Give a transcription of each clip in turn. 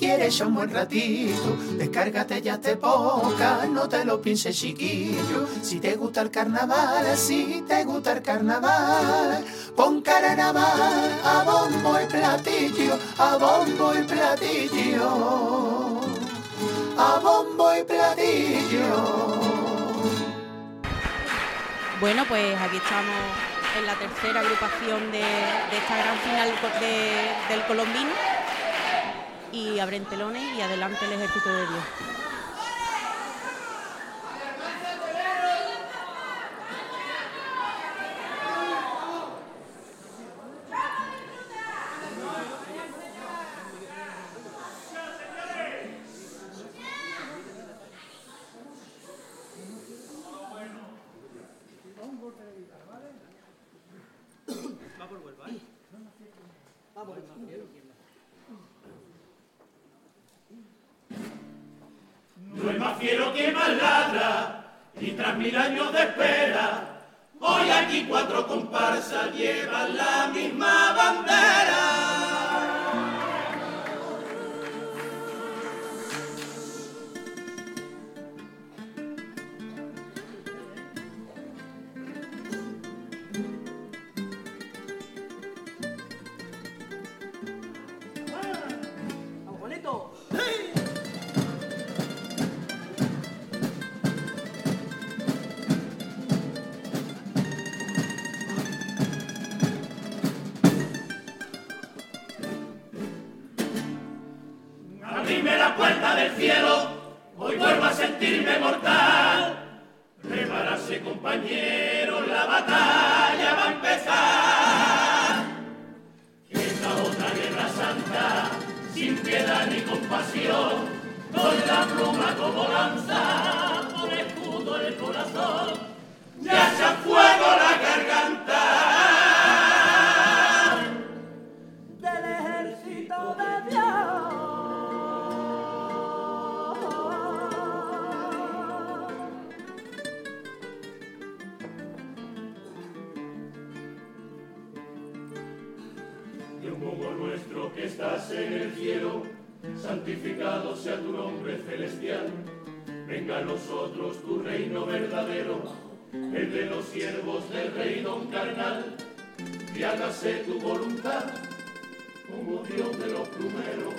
quieres un buen ratito, descárgate ya te poca, no te lo pienses chiquillo. Si te gusta el carnaval, si te gusta el carnaval, pon carnaval a bombo y platillo, a bombo y platillo, a bombo y platillo. Bueno, pues aquí estamos en la tercera agrupación de, esta gran final del Colombino y abren telones y adelante el ejército de Dios. No es y tras mil años de espera, hoy aquí cuatro comparsas llevan la misma bandera. Abrime la puerta del cielo, hoy vuelvo a sentirme mortal. Prepararse compañeros, la batalla va a empezar. Esta otra guerra santa, sin piedad ni compasión, con la pluma como lanza, con escudo el corazón, ya se fuego la garganta. En el cielo, santificado sea tu nombre celestial. Venga a nosotros tu reino verdadero, el de los siervos del rey don carnal. Y hágase tu voluntad como Dios de los plumeros.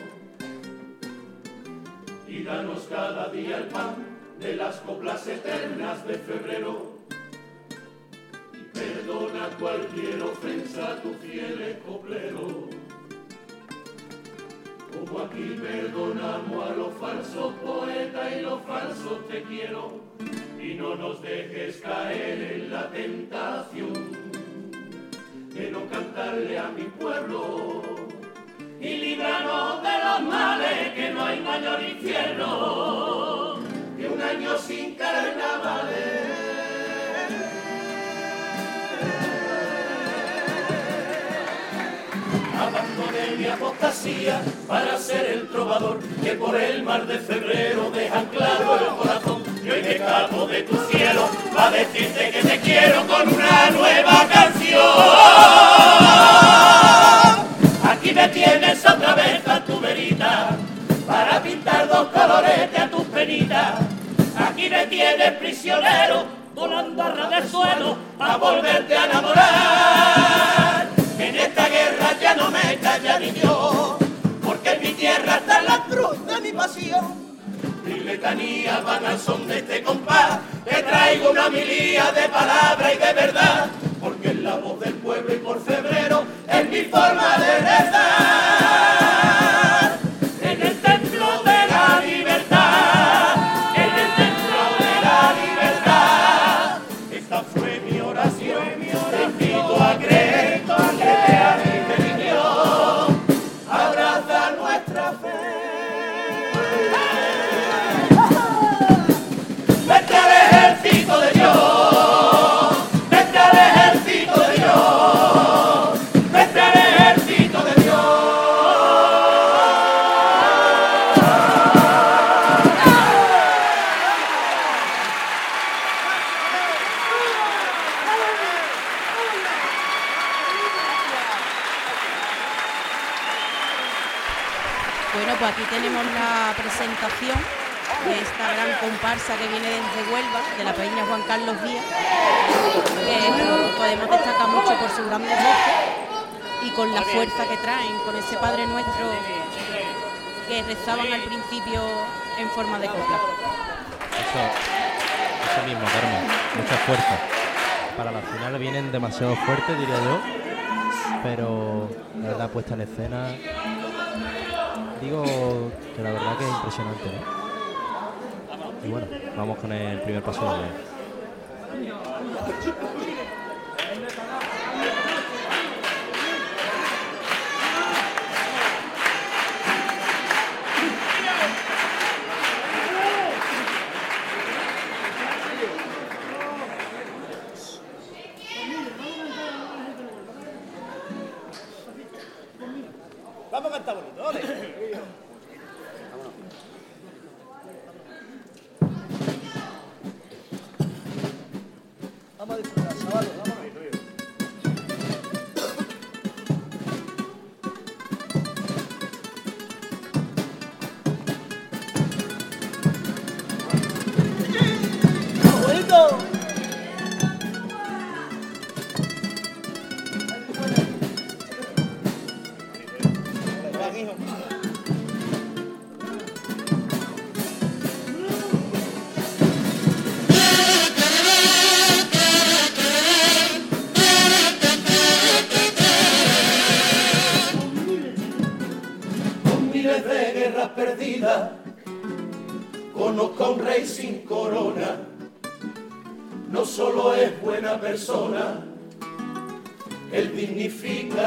Y danos cada día el pan de las coplas eternas de febrero. Y perdona cualquier ofensa a tu fiel coplero. Como aquí perdonamos a los falsos poetas y los falsos te quiero. Y no nos dejes caer en la tentación de no cantarle a mi pueblo. Y líbranos de los males, que no hay mayor infierno que un año sin carnavales. Mi apostasía para ser el trovador que por el mar de febrero deja claro el corazón. Y hoy me escapo de tu cielo para decirte que te quiero con una nueva canción. Aquí me tienes otra vez a tu verita para pintar dos colores a tus penitas. Aquí me tienes prisionero volando a ras de suelo a volverte a enamorar. En esta guerra no me calla ni Dios, porque en mi tierra está la cruz de mi pasión. Mi letanía van al son de este compás, te traigo una milía de palabra y de verdad, porque es la voz del pueblo y por febrero es mi forma de rezar. Fuerza que traen, con ese Padre Nuestro que rezaban al principio en forma de copla. Eso, eso mismo, Carmen, mucha fuerza. Para la final vienen demasiado fuertes, diría yo, pero la verdad puesta en escena, digo que la verdad que es impresionante, ¿no? Y bueno, vamos con el primer paso doble.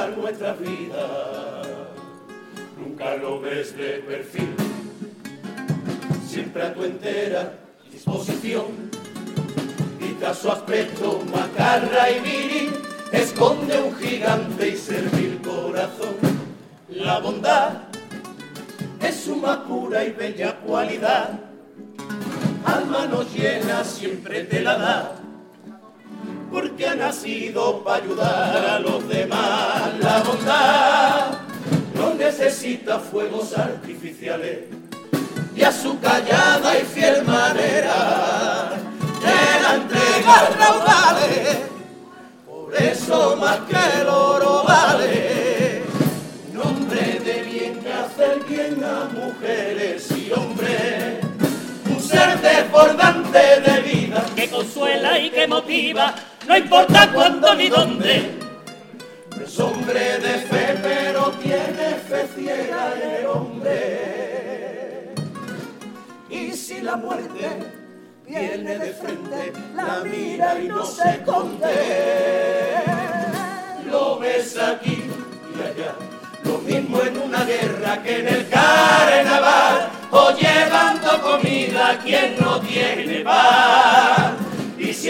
Nuestra vida, nunca lo ves de perfil, siempre a tu entera disposición, y tras su aspecto macarra y viril, esconde un gigante y servil corazón. La bondad es su pura y bella cualidad. Alma nos llena, siempre te la da, porque ha nacido para ayudar a los demás. La bondad no necesita fuegos artificiales y a su callada y fiel manera te la entrega raudales. Por eso más que el oro vale un hombre de bien que hace el bien a mujeres y hombres, un ser desbordante de vida. que consuela y que motiva, no importa cuándo ni dónde. Es hombre de fe, pero tiene fe ciega el hombre. Y si la muerte viene de frente, la mira y no se esconde. Lo ves aquí y allá, lo mismo en una guerra que en el carnaval, o llevando comida quien no tiene pan, y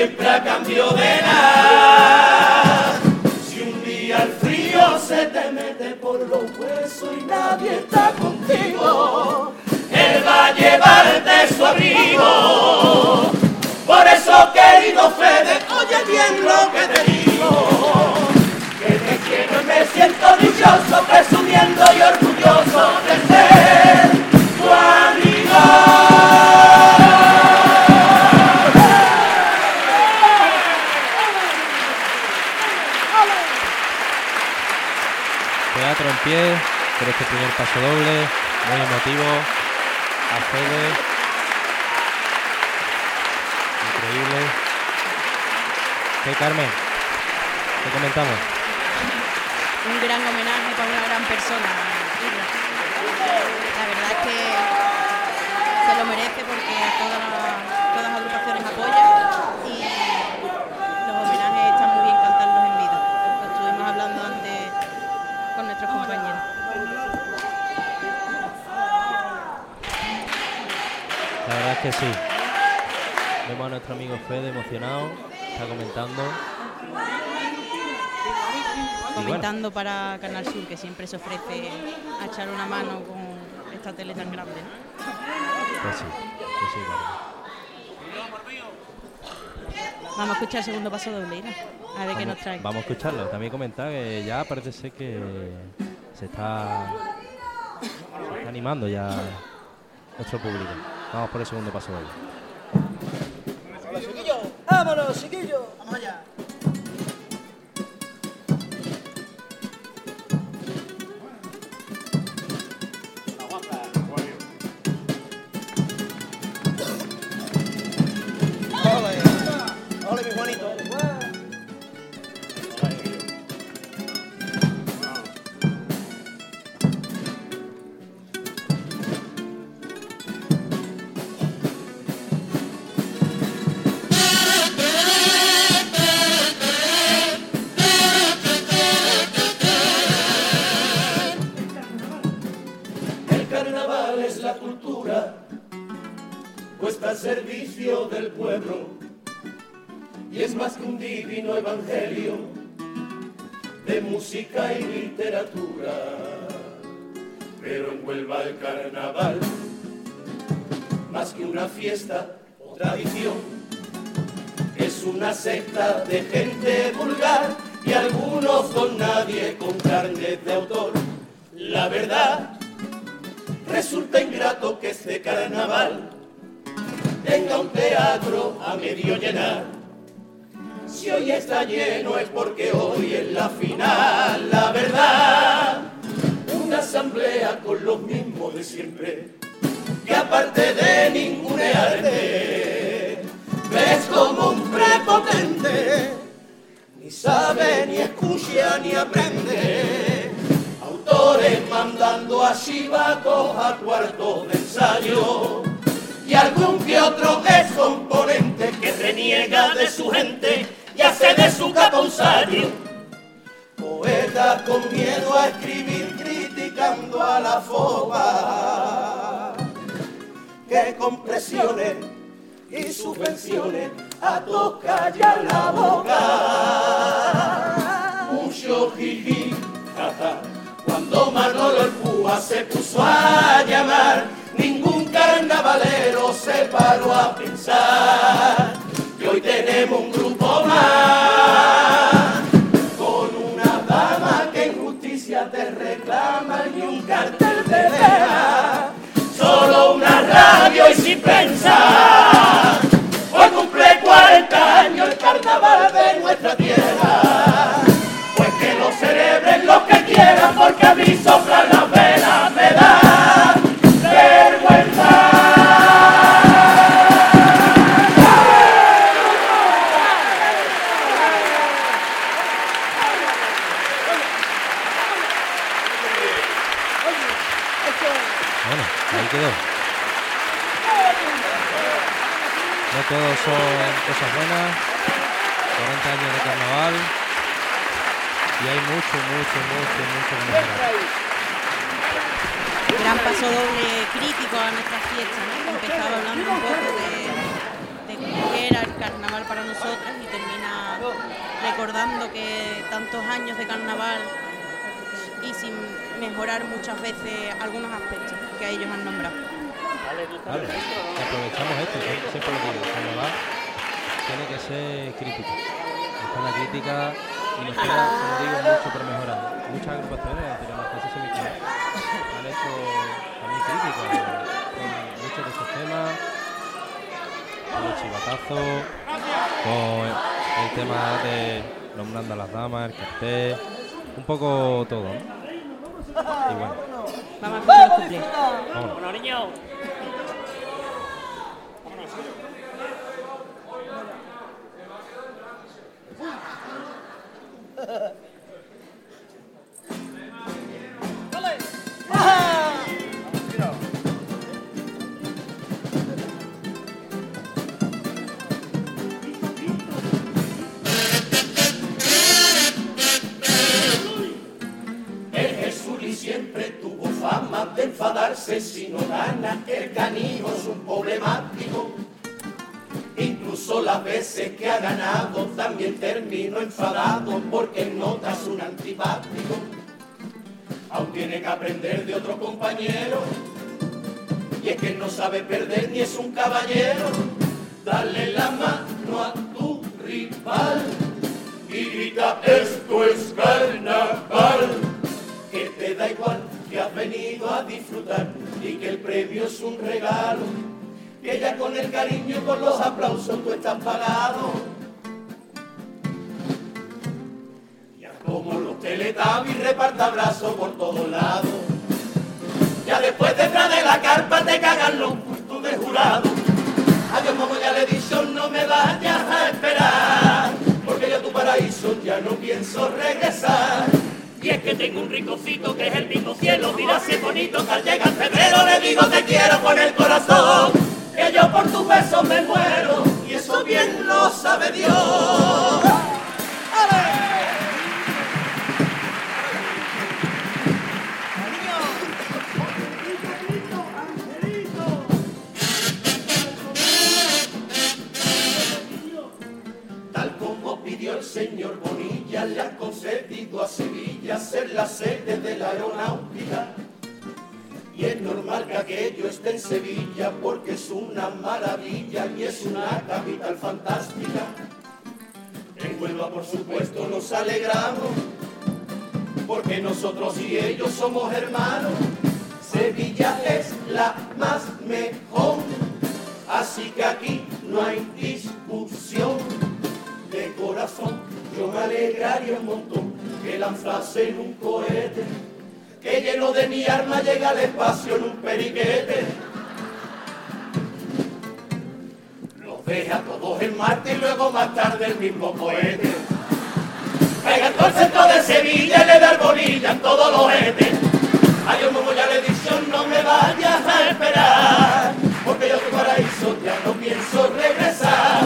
a cambio de nada. Si un día el frío se te mete por los huesos y nadie está contigo, él va a llevarte su abrigo. Por eso, querido Fede, oye bien lo que te digo. Carmen? ¿Qué comentamos? un gran homenaje para una gran persona. La verdad es que se lo merece porque todas las, todas las agrupaciones apoyan y los homenajes están muy bien cantarlos en vida. Lo estuvimos hablando antes con nuestros compañeros. La verdad es que sí. Vemos a nuestro amigo Fede emocionado, está comentando. Bueno, Comentando para Canal Sur que siempre se ofrece a echar una mano con esta tele tan grande. ¿no? pues sí, pues sí. Vamos a escuchar el segundo paso doble, Ira. A ver qué nos trae. vamos a escucharlo. También comentar que ya parece ser que se está animando ya nuestro público. Vamos por el segundo paso de hoy. ¡Vámonos, chiquillos! Vamos allá. O tradición, es una secta de gente vulgar y algunos con nadie con carne de autor. La verdad Resulta ingrato que este carnaval tenga un teatro a medio llenar. Si hoy está lleno es porque hoy es la final, la verdad. Una asamblea con los mismos de siempre, que aparte de ningunearte, ves como un prepotente, ni sabe, ni escucha, ni aprende. Autores mandando a chivatos a cuartos de ensayo. Y algún que otro descomponente que reniega de su gente y hace de su capa un. Poetas con miedo a escribir criticando a la foba que con presiones y subvenciones a tocar ya la boca. Mucho jiji. Cuando Manolo el Púa se puso a sin pensar. Hoy cumple 40 años el carnaval de nuestra tierra. Pues que lo celebren los que quieran, porque a mí soplan las velas, me da vergüenza. Bueno, ahí quedó. No todos son cosas buenas. 40 años de carnaval. Y hay mucho, mucho, mucho, mucho que mejorar. Gran paso doble crítico a nuestra fiesta, ¿no? Empezaba hablando un poco de, de qué era el carnaval para nosotras y termina recordando que tantos años de carnaval y sin mejorar muchas veces algunos aspectos que ellos han nombrado. Vale, aprovechamos esto, sie- siempre lo digo, el carnaval tiene que ser crítico. Está la crítica y nos queda, como digo, mucho por mejorar. Muchas agrupaciones anteriores a semifinal han hecho también críticas con muchos de estos temas, con el chivatazo, con el tema de nombrando a las damas, el cartel, un poco todo, ¿no? Y bueno, Vamos a vámonos. Bueno. Enfadado porque notas un antipático. Aún tiene que aprender de otro compañero. Y es que no sabe perder ni es un caballero. Dale la mano a tu rival y grita esto es carnaval. Que te da igual que has venido a disfrutar y que el premio es un regalo, que ya con el cariño y con los aplausos tú estás pagado. Teletubbies reparta abrazos por todos lados. Ya después detrás de la carpa te cagan los puestos de jurado. Adiós, como ya le dicho, no me vayas a esperar, porque yo a tu paraíso ya no pienso regresar. Y es que tengo un ricocito que es el mismo cielo, mira si es bonito que al llegar febrero le digo te quiero con el corazón, que yo por tus besos me muero, y eso bien lo sabe Dios. Esté en Sevilla porque es una maravilla y es una capital fantástica. En Huelva, por supuesto, nos alegramos porque nosotros y ellos somos hermanos. Sevilla es la más mejor, así que aquí no hay discusión. De corazón yo me alegraría un montón que lanzase en un cohete, que lleno de mi arma llega al espacio en un periquete. Los deja todos en Marte y luego más tarde el mismo cohete. Pega todo el centro de Sevilla y le da bolilla en todos los etes. Adiós, como ya he dicho, no me vayas a esperar, porque yo tu paraíso ya no pienso regresar.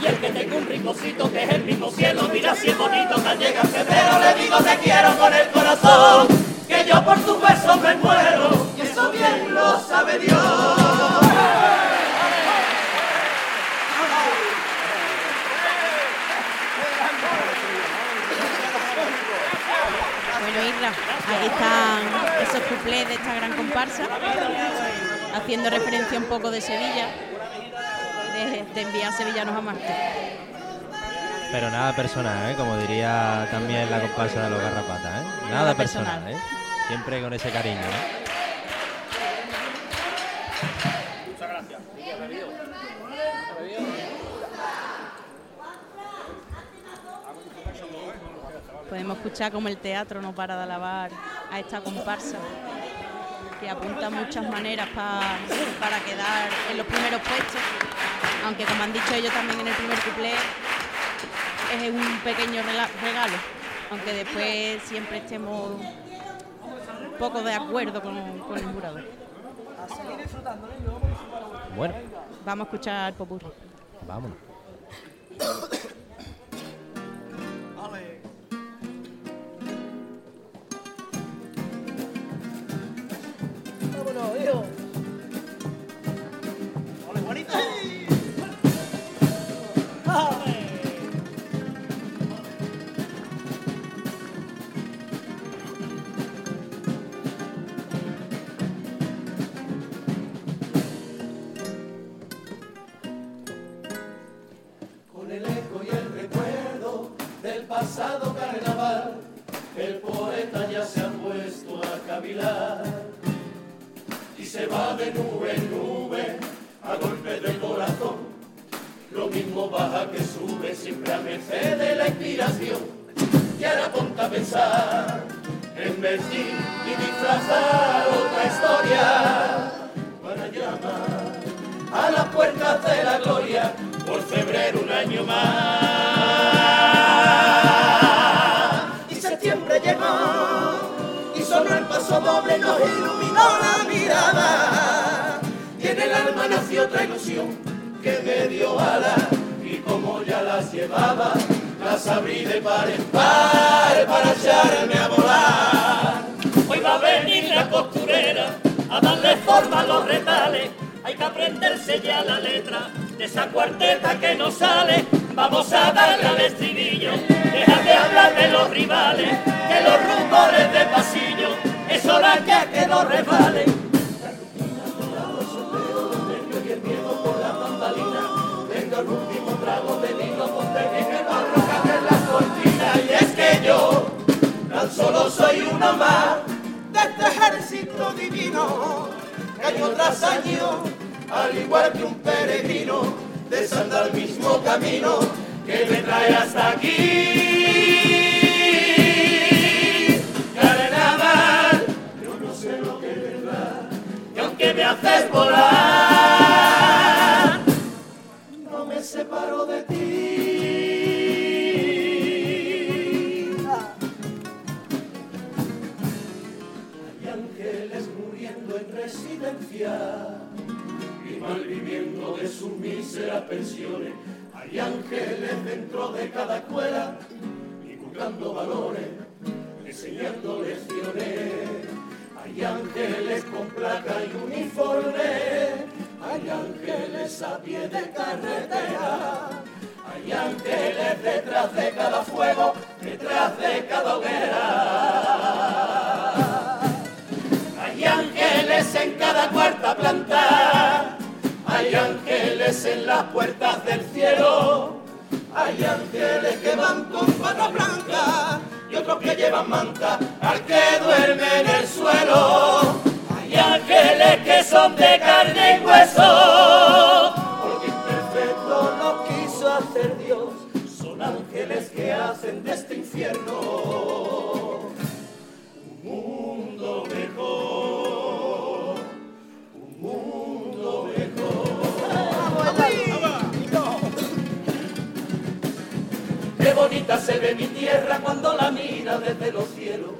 Y el que tenga un ricocito que es el mismo cielo, mira si es bonito que al llegar febrero le digo te quiero con el corazón, que yo por tus besos me muero, y eso bien lo sabe Dios. Bueno, Isra, aquí están esos cuplés de esta gran comparsa, haciendo referencia un poco de Sevilla, de, de enviar sevillanos a Marte. Pero nada personal, ¿eh? como diría también la comparsa de los garrapatas. ¿eh? Nada, Nada personal, personal. ¿eh? Siempre con ese cariño. ¿eh? Podemos escuchar como el teatro no para de alabar a esta comparsa, que apunta muchas maneras pa- para quedar en los primeros puestos, aunque como han dicho ellos también en el primer cuplé, es un pequeño regalo, aunque después siempre estemos poco de acuerdo con, con el jurado. Bueno, Vamos a escuchar vámonos. Vámonos, nos iluminó la mirada. Y en el alma nació otra ilusión que me dio alas y como ya las llevaba, las abrí de par en par para echarme a volar. Hoy va a venir la costurera a darle forma a los retales. Hay que aprenderse ya la letra de esa cuarteta que no sale. Vamos a darle al estribillo. Deja de hablar de los rivales, que los rumores de pasillo es hora ya que no resbalen. Y el miedo por la bambalina. Venga el último trago de vino, ponte bien el barro que abre la cortina. Y es que yo tan solo soy uno más de este ejército año tras año, al igual que un peregrino, desanda el mismo camino que me trae hasta aquí. Aunque me haces volar, no me separo de ti. Hay ángeles muriendo en residencia y malviviendo de sus míseras pensiones. Hay ángeles dentro de cada escuela, inculcando valores, enseñando lecciones. Hay ángeles con placa y uniforme, hay ángeles a pie de carretera. Hay ángeles detrás de cada fuego, detrás de cada hoguera. Hay ángeles en cada cuarta planta, hay ángeles en las puertas del cielo, hay ángeles que van con patas blancas y otros que llevan manta al que duerme en el suelo. Hay ángeles que son de carne y hueso, porque imperfecto lo quiso hacer Dios, son ángeles que hacen de este infierno un mundo mejor, bonita se ve mi tierra cuando la mira desde los cielos.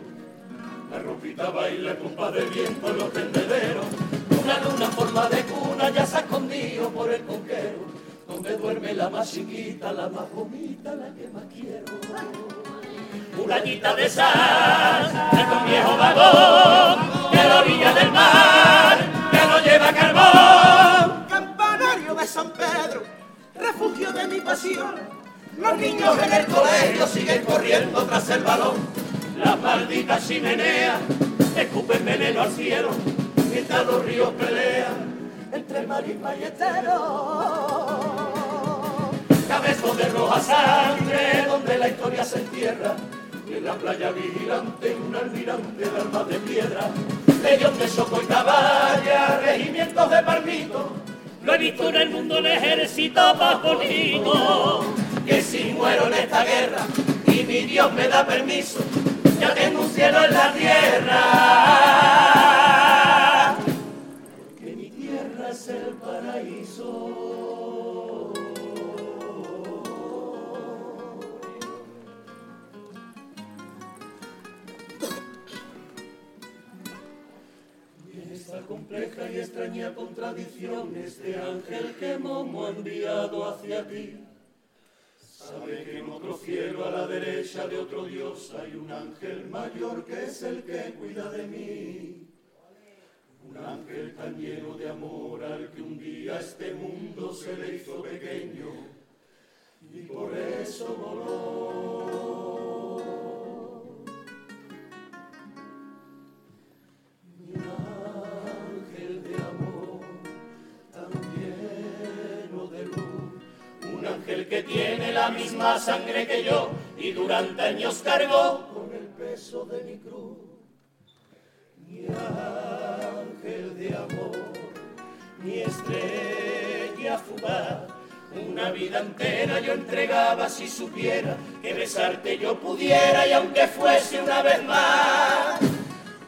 La ropita baila con de viento en los tendederos. Una luna forma de cuna ya se ha escondido por el conquero. Donde duerme la más chiquita, la más bonita, la que más quiero una gallita de sal, de un viejo vagón, de la orilla del mar, que no lleva carbón. Campanario de San Pedro, refugio de mi pasión. Los niños en el colegio siguen corriendo tras el balón. Las malditas chimeneas escupen veneno al cielo, mientras los ríos pelean entre marisma y estero cabezos de roja sangre, donde la historia se entierra. Y en la playa vigilante, un almirante de armas de piedra, legión de soco y caballa, regimientos de palmito. Lo he visto en el mundo el ejército más. Que si muero en esta guerra y mi Dios me da permiso, ya tengo un cielo en la tierra. Que mi tierra es el paraíso. esta compleja y extraña contradicción, este ángel que Momo ha enviado hacia ti. Sabe que en otro cielo a la derecha de otro Dios hay un ángel mayor que es el que cuida de mí. Un ángel tan lleno de amor al que un día este mundo se le hizo pequeño y por eso voló. La misma sangre que yo y durante años cargó con el peso de mi cruz. Mi ángel de amor, mi estrella fugaz, una vida entera yo entregaba si supiera que besarte yo pudiera y aunque fuese una vez más.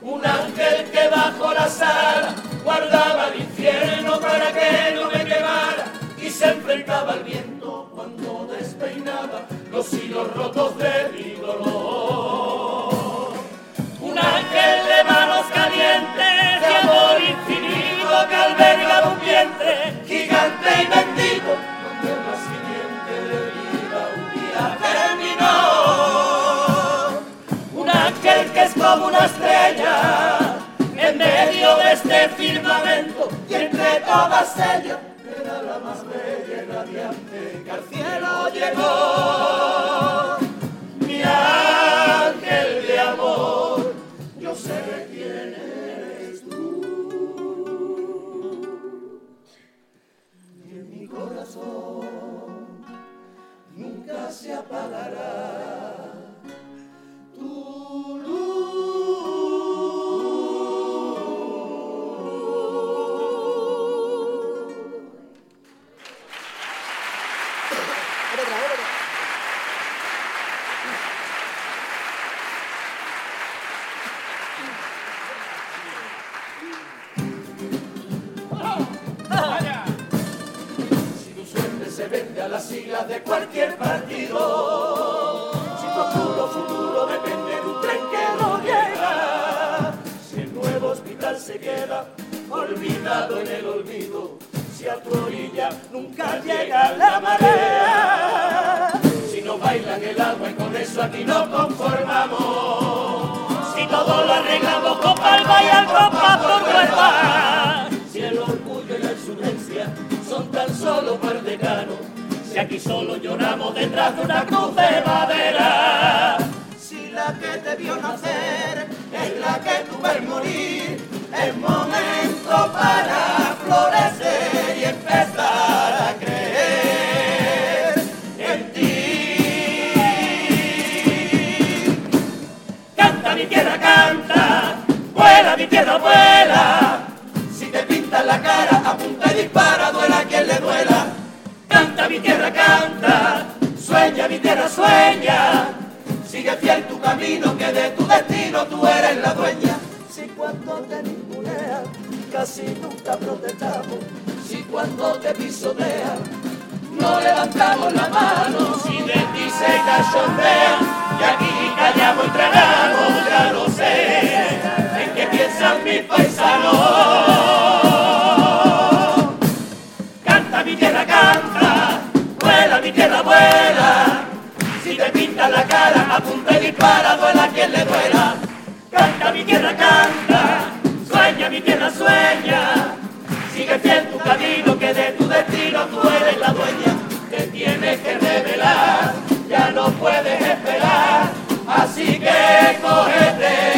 Un ángel que bajo la sala guardaba el infierno para que no me quemara y se enfrentaba al viento los rotos de mi dolor. Un ángel de manos calientes, de amor infinito que alberga un vientre gigante y bendito, donde el nacimiento de vida un terminó. Un ángel que es como una estrella en medio de este firmamento y entre todas ellas corazón. Nunca se apagará de cualquier partido. Si tu oscuro futuro depende de un tren que no llega, si el nuevo hospital se queda olvidado en el olvido, si a tu orilla nunca llega la marea, si no bailan el agua y con eso aquí no conformamos, si todo lo arreglamos con palma y al compás por cuerda, si el orgullo y la insurgencia son tan solo par de aquí solo lloramos detrás de una cruz de madera. Si la que te vio nacer es la que tú ves morir, es momento para mi tierra, sueña. Sigue fiel tu camino, que de tu destino tú eres la dueña. Si cuando te ningunean, casi nunca protestamos. Si cuando te pisotean, no levantamos la mano. Si de ti se cachondea y aquí callamos y tragamos, ya lo sé. ¿En qué piensan mis paisanos? Canta mi tierra, canta, vuela mi tierra, vuela. Pintan la cara, apunta y dispara, duela quien le duela. Canta mi tierra, canta, sueña mi tierra, sueña. Sigue fiel tu camino, que de tu destino tú eres la dueña. Te tienes que revelar, ya no puedes esperar. Así que coge